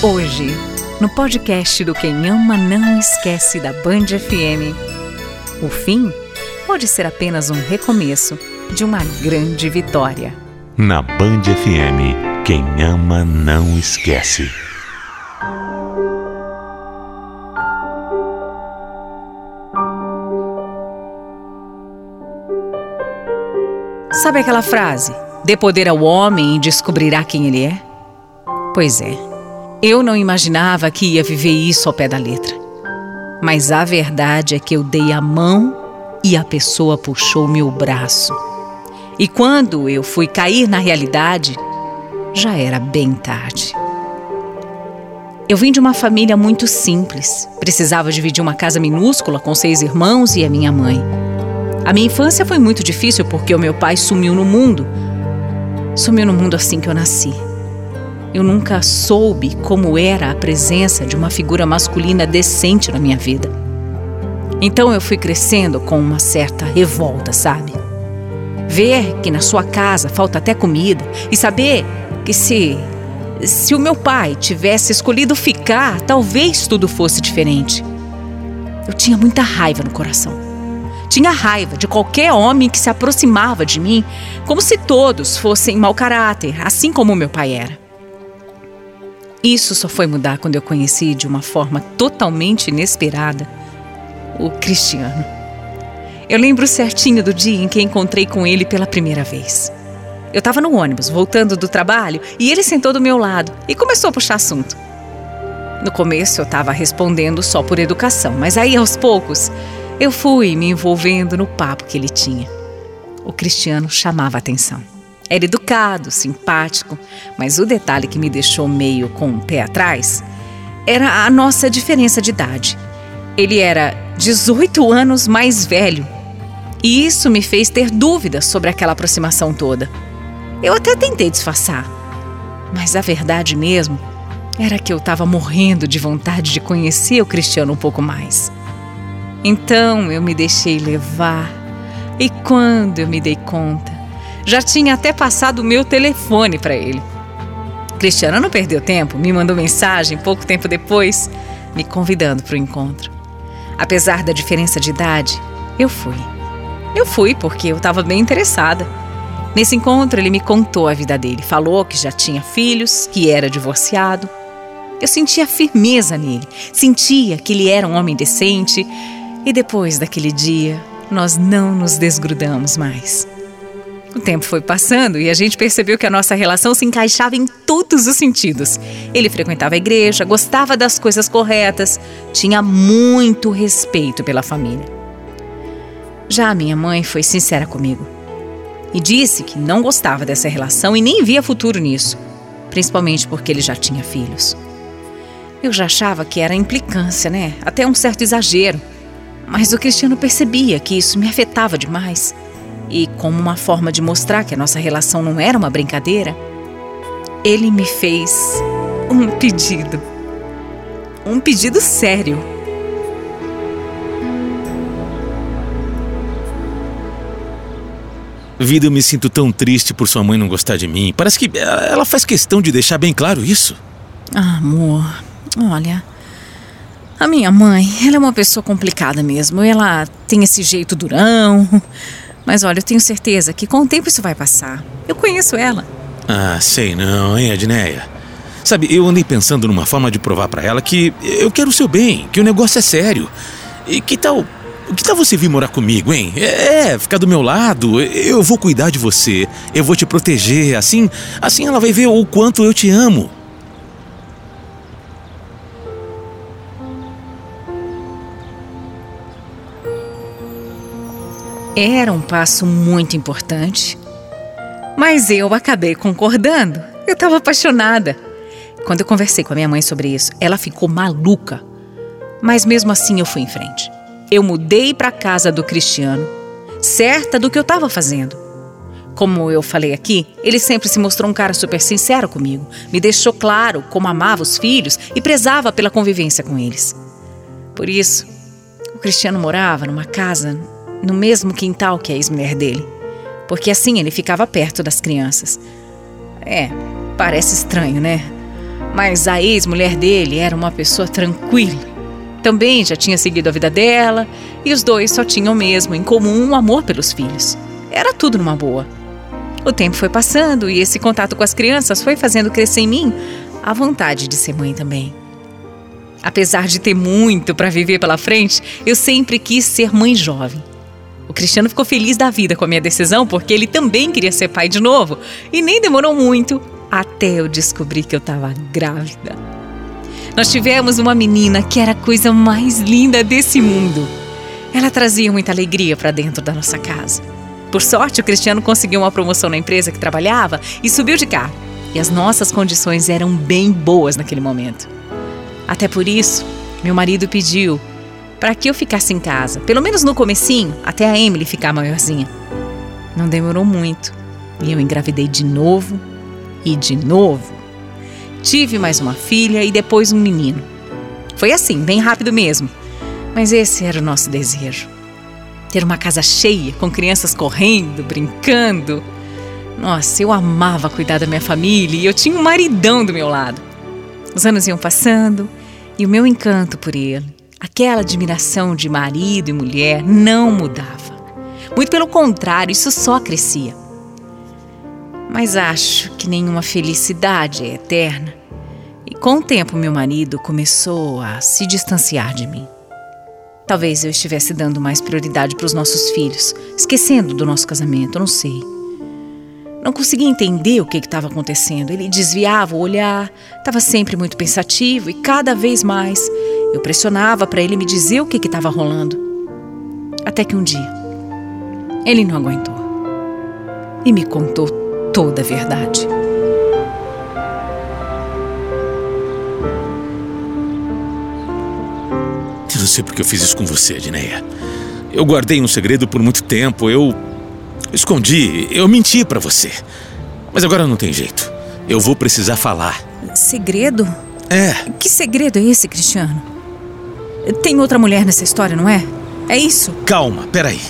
Hoje, no podcast do Quem Ama Não Esquece da Band FM, o fim pode ser apenas um recomeço de uma grande vitória. Na Band FM, quem ama não esquece. Sabe aquela frase? Dê poder ao homem e descobrirá quem ele é? Pois é, eu não imaginava que ia viver isso ao pé da letra. Mas a verdade é que eu dei a mão e a pessoa puxou meu braço. E quando eu fui cair na realidade, já era bem tarde. Eu vim de uma família muito simples. Precisava dividir uma casa minúscula com seis irmãos e a minha mãe. A minha infância foi muito difícil porque o meu pai sumiu no mundo. Sumiu no mundo assim que eu nasci. Eu nunca soube como era a presença de uma figura masculina decente na minha vida. Então eu fui crescendo com uma certa revolta, sabe? Ver que na sua casa falta até comida e saber que se se o meu pai tivesse escolhido ficar, talvez tudo fosse diferente. Eu tinha muita raiva no coração. Tinha raiva de qualquer homem que se aproximava de mim, como se todos fossem mau caráter, assim como meu pai era. Isso só foi mudar quando eu conheci de uma forma totalmente inesperada o Cristiano. Eu lembro certinho do dia em que encontrei com ele pela primeira vez. Eu estava no ônibus, voltando do trabalho, e ele sentou do meu lado e começou a puxar assunto. No começo eu estava respondendo só por educação, mas aí aos poucos eu fui me envolvendo no papo que ele tinha. O Cristiano chamava atenção. Era educado, simpático, mas o detalhe que me deixou meio com o pé atrás era a nossa diferença de idade. Ele era 18 anos mais velho. E isso me fez ter dúvidas sobre aquela aproximação toda. Eu até tentei disfarçar, mas a verdade mesmo era que eu estava morrendo de vontade de conhecer o Cristiano um pouco mais. Então eu me deixei levar, e quando eu me dei conta, já tinha até passado o meu telefone para ele. Cristiano não perdeu tempo, me mandou mensagem pouco tempo depois, me convidando para o encontro. Apesar da diferença de idade, eu fui. Eu fui porque eu estava bem interessada. Nesse encontro, ele me contou a vida dele, falou que já tinha filhos, que era divorciado. Eu sentia firmeza nele, sentia que ele era um homem decente, e depois daquele dia, nós não nos desgrudamos mais. O tempo foi passando e a gente percebeu que a nossa relação se encaixava em todos os sentidos. Ele frequentava a igreja, gostava das coisas corretas, tinha muito respeito pela família. Já a minha mãe foi sincera comigo e disse que não gostava dessa relação e nem via futuro nisso, principalmente porque ele já tinha filhos. Eu já achava que era implicância, né? Até um certo exagero. Mas o Cristiano percebia que isso me afetava demais. E, como uma forma de mostrar que a nossa relação não era uma brincadeira, ele me fez um pedido. um pedido sério. Vida, eu me sinto tão triste por sua mãe não gostar de mim. Parece que ela faz questão de deixar bem claro isso. Ah, amor, olha. A minha mãe, ela é uma pessoa complicada mesmo. Ela tem esse jeito durão. Mas olha, eu tenho certeza que com o tempo isso vai passar. Eu conheço ela. Ah, sei não, hein, Edneia? Sabe, eu andei pensando numa forma de provar para ela que eu quero o seu bem, que o negócio é sério. E que tal que tal você vir morar comigo, hein? É, ficar do meu lado. Eu vou cuidar de você. Eu vou te proteger. Assim, assim ela vai ver o quanto eu te amo. Era um passo muito importante. Mas eu acabei concordando. Eu estava apaixonada. Quando eu conversei com a minha mãe sobre isso, ela ficou maluca. Mas mesmo assim eu fui em frente. Eu mudei para casa do Cristiano, certa do que eu estava fazendo. Como eu falei aqui, ele sempre se mostrou um cara super sincero comigo. Me deixou claro como amava os filhos e prezava pela convivência com eles. Por isso, o Cristiano morava numa casa no mesmo quintal que a ex-mulher dele, porque assim ele ficava perto das crianças. É, parece estranho, né? Mas a ex-mulher dele era uma pessoa tranquila também já tinha seguido a vida dela e os dois só tinham mesmo em comum um amor pelos filhos. Era tudo numa boa. O tempo foi passando e esse contato com as crianças foi fazendo crescer em mim a vontade de ser mãe também. Apesar de ter muito para viver pela frente, eu sempre quis ser mãe jovem. Cristiano ficou feliz da vida com a minha decisão porque ele também queria ser pai de novo e nem demorou muito até eu descobrir que eu estava grávida. Nós tivemos uma menina que era a coisa mais linda desse mundo. Ela trazia muita alegria para dentro da nossa casa. Por sorte, o Cristiano conseguiu uma promoção na empresa que trabalhava e subiu de carro. E as nossas condições eram bem boas naquele momento. Até por isso, meu marido pediu para que eu ficasse em casa, pelo menos no comecinho, até a Emily ficar maiorzinha. Não demorou muito e eu engravidei de novo e de novo Tive mais uma filha e depois um menino. Foi assim, bem rápido mesmo. Mas esse era o nosso desejo. Ter uma casa cheia, com crianças correndo, brincando. Nossa, eu amava cuidar da minha família e eu tinha um maridão do meu lado. Os anos iam passando e o meu encanto por ele, aquela admiração de marido e mulher, não mudava. Muito pelo contrário, isso só crescia. Mas acho que nenhuma felicidade é eterna. E com o tempo, meu marido começou a se distanciar de mim. Talvez eu estivesse dando mais prioridade para os nossos filhos, esquecendo do nosso casamento, não sei. Não conseguia entender o que estava acontecendo. Ele desviava o olhar, estava sempre muito pensativo e cada vez mais eu pressionava para ele me dizer o que estava rolando. Até que um dia ele não aguentou e me contou toda a verdade. Eu não sei porque eu fiz isso com você, Edneia. Eu guardei um segredo por muito tempo, eu escondi, eu menti para você. Mas agora não tem jeito. Eu vou precisar falar. Segredo? É. Que segredo é esse, Cristiano? Tem outra mulher nessa história, não é? É isso? Calma, peraí.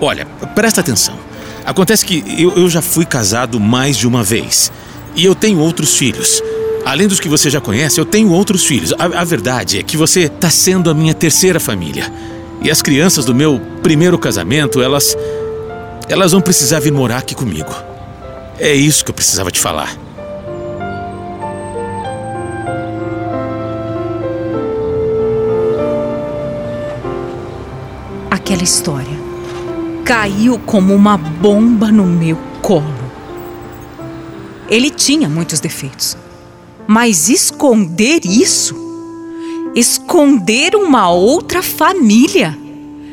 Olha, presta atenção. Acontece que eu, eu já fui casado mais de uma vez. E eu tenho outros filhos. Além dos que você já conhece, eu tenho outros filhos. A, a verdade é que você está sendo a minha terceira família. E as crianças do meu primeiro casamento, elas. Elas vão precisar vir morar aqui comigo. É isso que eu precisava te falar. Aquela história caiu como uma bomba no meu colo. Ele tinha muitos defeitos, mas esconder isso? Esconder uma outra família?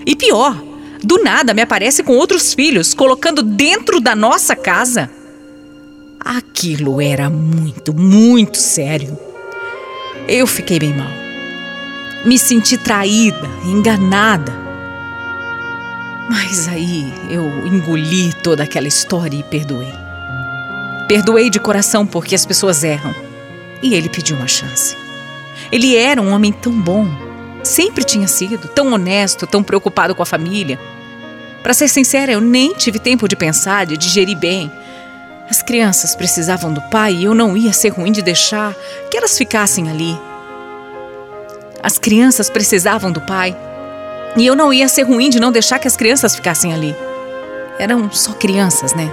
E pior, do nada me aparece com outros filhos, colocando dentro da nossa casa. Aquilo era muito, muito sério. Eu fiquei bem mal. Me senti traída, enganada. Mas aí eu engoli toda aquela história e perdoei. Perdoei de coração porque as pessoas erram. E ele pediu uma chance. Ele era um homem tão bom. Sempre tinha sido, tão honesto, tão preocupado com a família. Para ser sincera, eu nem tive tempo de pensar, de digerir bem. As crianças precisavam do pai e eu não ia ser ruim de deixar que elas ficassem ali. As crianças precisavam do pai e eu não ia ser ruim de não deixar que as crianças ficassem ali. Eram só crianças, né?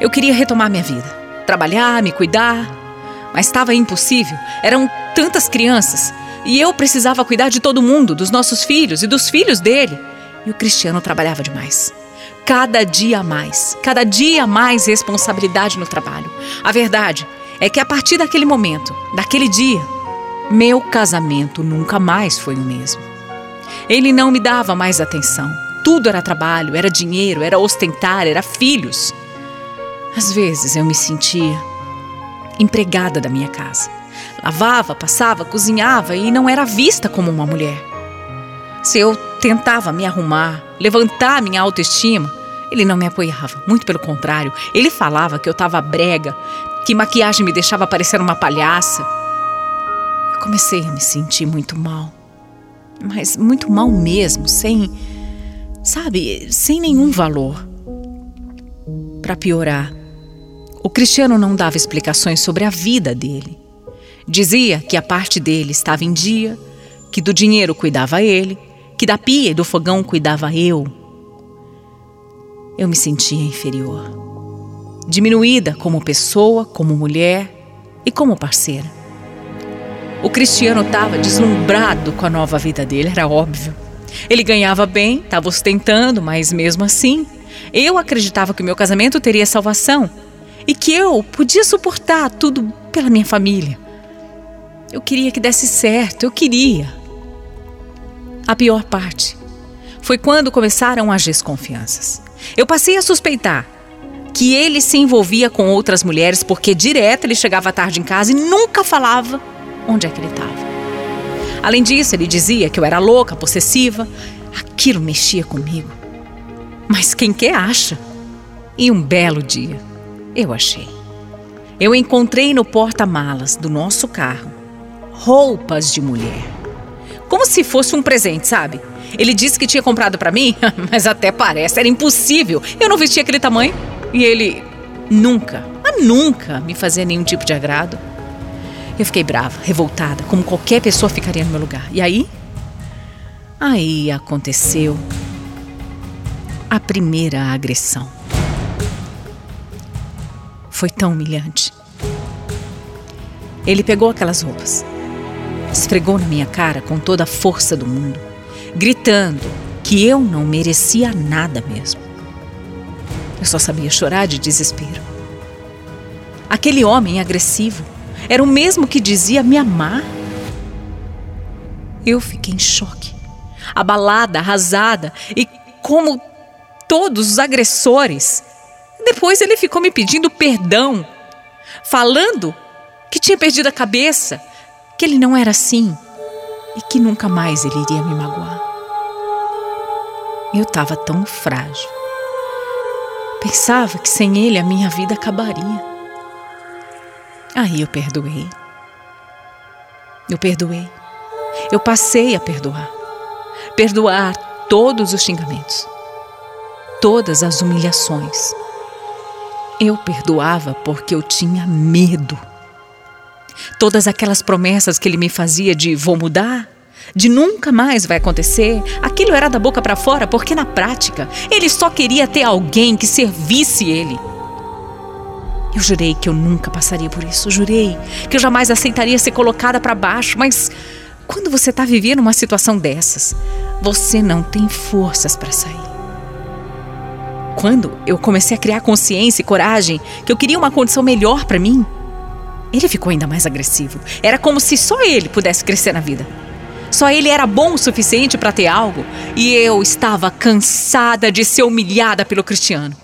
Eu queria retomar minha vida, trabalhar, me cuidar, mas estava impossível. Eram tantas crianças e eu precisava cuidar de todo mundo, dos nossos filhos e dos filhos dele. E o Cristiano trabalhava demais. Cada dia mais, cada dia mais responsabilidade no trabalho. A verdade é que a partir daquele momento, daquele dia, meu casamento nunca mais foi o mesmo. Ele não me dava mais atenção. Tudo era trabalho, era dinheiro, era ostentar, era filhos. Às vezes eu me sentia empregada da minha casa. Lavava, passava, cozinhava e não era vista como uma mulher. Se eu tentava me arrumar, levantar minha autoestima, ele não me apoiava, muito pelo contrário. Ele falava que eu estava brega, que maquiagem me deixava parecer uma palhaça. Eu comecei a me sentir muito mal. Mas muito mal mesmo, sem. Sabe, sem nenhum valor. Para piorar, o Cristiano não dava explicações sobre a vida dele. Dizia que a parte dele estava em dia, que do dinheiro cuidava ele, que da pia e do fogão cuidava eu. Eu me sentia inferior, diminuída como pessoa, como mulher e como parceira. O Cristiano estava deslumbrado com a nova vida dele, era óbvio. Ele ganhava bem, estava ostentando, mas mesmo assim, eu acreditava que o meu casamento teria salvação e que eu podia suportar tudo pela minha família. Eu queria que desse certo, eu queria. A pior parte foi quando começaram as desconfianças. Eu passei a suspeitar que ele se envolvia com outras mulheres porque direto ele chegava tarde em casa e nunca falava onde é que ele estava. Além disso, ele dizia que eu era louca, possessiva. Aquilo mexia comigo. Mas quem quer acha? E um belo dia, eu achei. Eu encontrei no porta-malas do nosso carro roupas de mulher. Como se fosse um presente, sabe? Ele disse que tinha comprado para mim, mas até parece, era impossível. Eu não vestia aquele tamanho. E ele nunca, mas nunca me fazia nenhum tipo de agrado. Eu fiquei brava, revoltada, como qualquer pessoa ficaria no meu lugar. E aí? Aí aconteceu a primeira agressão. Foi tão humilhante. Ele pegou aquelas roupas, esfregou na minha cara com toda a força do mundo, gritando que eu não merecia nada mesmo. Eu só sabia chorar de desespero. Aquele homem agressivo era o mesmo que dizia me amar. Eu fiquei em choque, abalada, arrasada e como todos os agressores. Depois ele ficou me pedindo perdão, falando que tinha perdido a cabeça, que ele não era assim e que nunca mais ele iria me magoar. Eu estava tão frágil. Pensava que sem ele a minha vida acabaria. Aí eu perdoei. Eu perdoei. Eu passei a perdoar. Perdoar todos os xingamentos, todas as humilhações. Eu perdoava porque eu tinha medo Todas aquelas promessas que ele me fazia de vou mudar, de nunca mais vai acontecer, aquilo era da boca para fora, porque na prática ele só queria ter alguém que servisse ele. Eu jurei que eu nunca passaria por isso, jurei que eu jamais aceitaria ser colocada para baixo, mas quando você está vivendo uma situação dessas, você não tem forças para sair. Quando eu comecei a criar consciência e coragem que eu queria uma condição melhor para mim, ele ficou ainda mais agressivo. Era como se só ele pudesse crescer na vida. Só ele era bom o suficiente para ter algo e eu estava cansada de ser humilhada pelo Cristiano.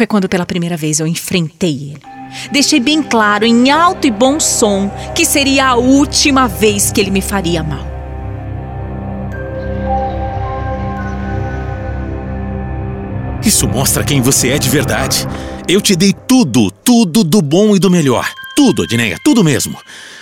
Foi quando pela primeira vez eu enfrentei ele. Deixei bem claro, em alto e bom som, que seria a última vez que ele me faria mal. Isso mostra quem você é de verdade. Eu te dei tudo, tudo do bom e do melhor. Tudo, Adneia, tudo mesmo.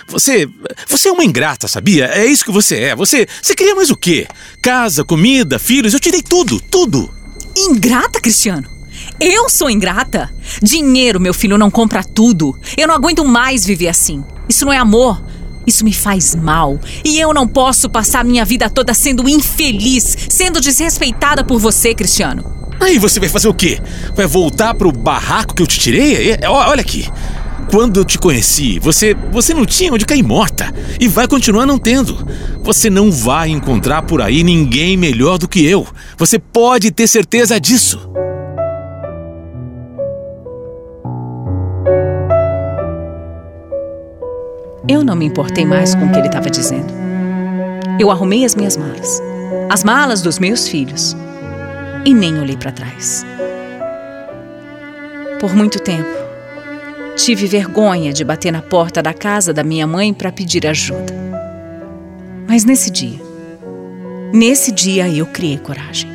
Você. Você é uma ingrata, sabia? É isso que você é. Você. Você queria mais o quê? Casa, comida, filhos, eu te dei tudo, tudo. Ingrata, Cristiano? Eu sou ingrata? Dinheiro, meu filho, não compra tudo. Eu não aguento mais viver assim. Isso não é amor. Isso me faz mal. E eu não posso passar minha vida toda sendo infeliz, sendo desrespeitada por você, Cristiano. Aí você vai fazer o quê? Vai voltar pro barraco que eu te tirei? É, olha aqui. Quando eu te conheci, você, você não tinha onde cair morta. E vai continuar não tendo. Você não vai encontrar por aí ninguém melhor do que eu. Você pode ter certeza disso. Eu não me importei mais com o que ele estava dizendo. Eu arrumei as minhas malas, as malas dos meus filhos, e nem olhei para trás. Por muito tempo, tive vergonha de bater na porta da casa da minha mãe para pedir ajuda. Mas nesse dia, nesse dia eu criei coragem.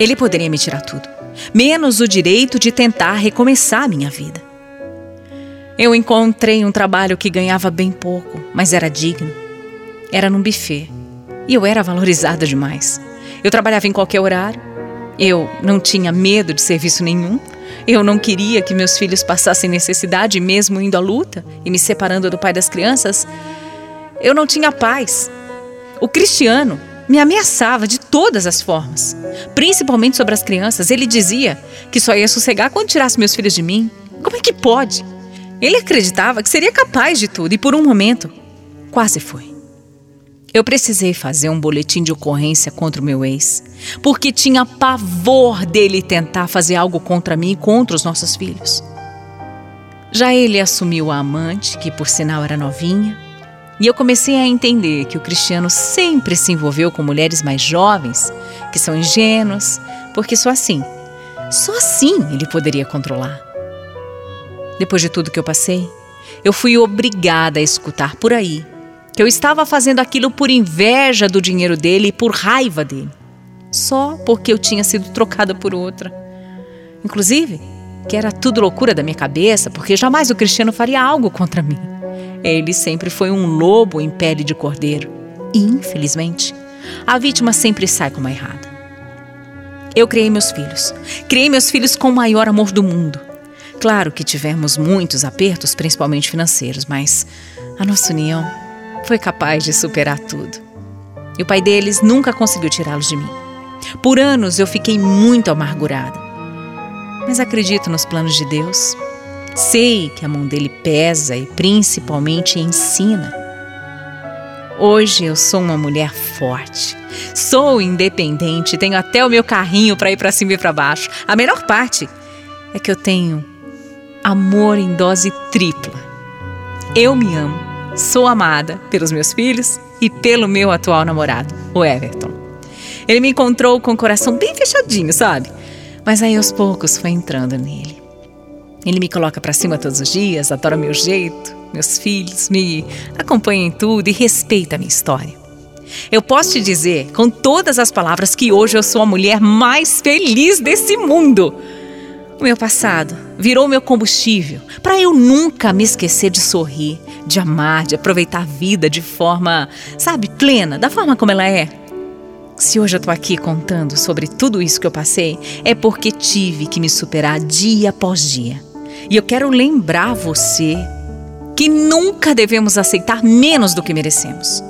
Ele poderia me tirar tudo, menos o direito de tentar recomeçar a minha vida. Eu encontrei um trabalho que ganhava bem pouco, mas era digno. Era num buffet. E eu era valorizada demais. Eu trabalhava em qualquer horário. Eu não tinha medo de serviço nenhum. Eu não queria que meus filhos passassem necessidade, mesmo indo à luta e me separando do pai das crianças. Eu não tinha paz. O Cristiano me ameaçava de todas as formas, principalmente sobre as crianças. Ele dizia que só ia sossegar quando tirasse meus filhos de mim. Como é que pode? Ele acreditava que seria capaz de tudo e, por um momento, quase foi. Eu precisei fazer um boletim de ocorrência contra o meu ex, porque tinha pavor dele tentar fazer algo contra mim e contra os nossos filhos. Já ele assumiu a amante, que por sinal era novinha, e eu comecei a entender que o Cristiano sempre se envolveu com mulheres mais jovens, que são ingênuas, porque só assim, só assim ele poderia controlar. Depois de tudo que eu passei, eu fui obrigada a escutar por aí que eu estava fazendo aquilo por inveja do dinheiro dele e por raiva dele, só porque eu tinha sido trocada por outra. Inclusive, que era tudo loucura da minha cabeça, porque jamais o Cristiano faria algo contra mim. Ele sempre foi um lobo em pele de cordeiro. E, infelizmente, a vítima sempre sai como a errada. Eu criei meus filhos. Criei meus filhos com o maior amor do mundo. Claro que tivemos muitos apertos, principalmente financeiros, mas a nossa união foi capaz de superar tudo. E o pai deles nunca conseguiu tirá-los de mim. Por anos eu fiquei muito amargurada. Mas acredito nos planos de Deus. Sei que a mão dele pesa e principalmente ensina. Hoje eu sou uma mulher forte. Sou independente, tenho até o meu carrinho para ir para cima e para baixo. A melhor parte é que eu tenho amor em dose tripla. Eu me amo, sou amada pelos meus filhos e pelo meu atual namorado, o Everton. Ele me encontrou com o coração bem fechadinho, sabe? Mas aí aos poucos foi entrando nele. Ele me coloca para cima todos os dias, adora meu jeito, meus filhos, me acompanha em tudo e respeita a minha história. Eu posso te dizer, com todas as palavras, que hoje eu sou a mulher mais feliz desse mundo. O meu passado virou meu combustível para eu nunca me esquecer de sorrir, de amar, de aproveitar a vida de forma, sabe, plena, da forma como ela é. Se hoje eu tô aqui contando sobre tudo isso que eu passei, é porque tive que me superar dia após dia. E eu quero lembrar você que nunca devemos aceitar menos do que merecemos.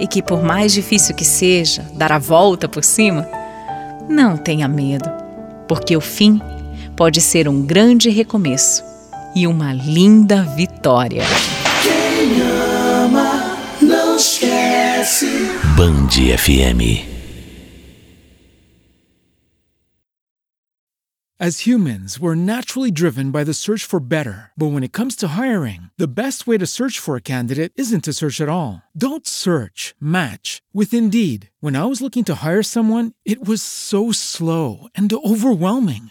E que por mais difícil que seja dar a volta por cima, não tenha medo, porque o fim pode ser um grande recomeço e uma linda vitória. Quem ama não esquece. Band FM. As humans, we're naturally driven by the search for better. But when it comes to hiring, the best way to search for a candidate isn't to search at all. Don't search, match with Indeed. When I was looking to hire someone, it was so slow and overwhelming.